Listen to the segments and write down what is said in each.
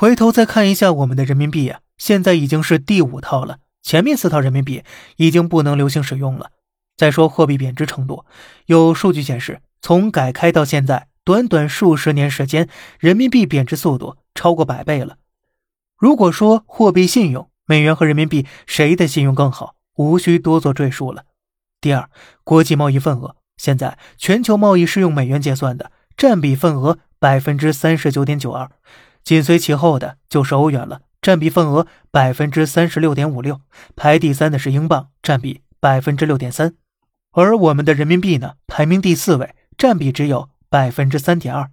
回头再看一下我们的人民币啊，现在已经是第五套了，前面四套人民币已经不能流行使用了。再说货币贬值程度，有数据显示，从改开到现在，短短数十年时间，人民币贬值速度超过百倍了。如果说货币信用，美元和人民币谁的信用更好，无需多做赘述了。第二，国际贸易份额，现在全球贸易是用美元结算的，占比份额百分之三十九点九二，紧随其后的就是欧元了，占比份额百分之三十六点五六，排第三的是英镑，占比百分之六点三。而我们的人民币呢，排名第四位，占比只有百分之三点二，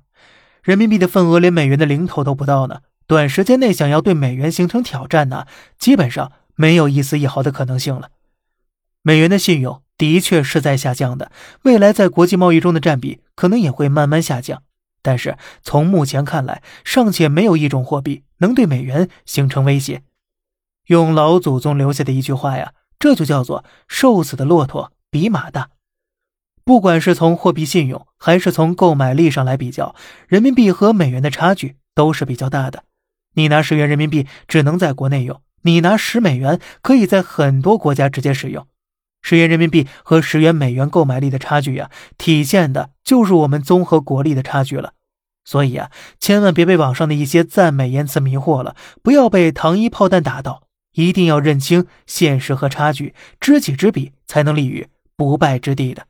人民币的份额连美元的零头都不到呢。短时间内想要对美元形成挑战呢，基本上没有一丝一毫的可能性了。美元的信用的确是在下降的，未来在国际贸易中的占比可能也会慢慢下降。但是从目前看来，尚且没有一种货币能对美元形成威胁。用老祖宗留下的一句话呀，这就叫做“瘦死的骆驼”。比马大，不管是从货币信用还是从购买力上来比较，人民币和美元的差距都是比较大的。你拿十元人民币只能在国内用，你拿十美元可以在很多国家直接使用。十元人民币和十元美元购买力的差距呀，体现的就是我们综合国力的差距了。所以啊，千万别被网上的一些赞美言辞迷惑了，不要被糖衣炮弹打到，一定要认清现实和差距，知己知彼，才能立于。不败之地的，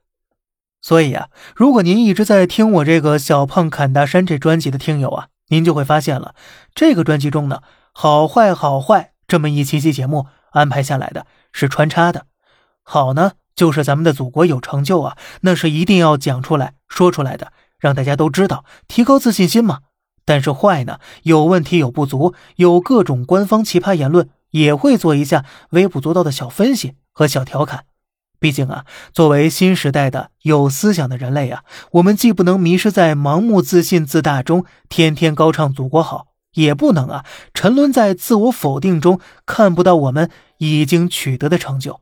所以啊，如果您一直在听我这个小胖侃大山这专辑的听友啊，您就会发现了，这个专辑中呢，好坏好坏这么一期期节目安排下来的是穿插的。好呢，就是咱们的祖国有成就啊，那是一定要讲出来说出来的，让大家都知道，提高自信心嘛。但是坏呢，有问题有不足，有各种官方奇葩言论，也会做一下微不足道的小分析和小调侃。毕竟啊，作为新时代的有思想的人类啊，我们既不能迷失在盲目自信自大中，天天高唱祖国好，也不能啊沉沦在自我否定中，看不到我们已经取得的成就。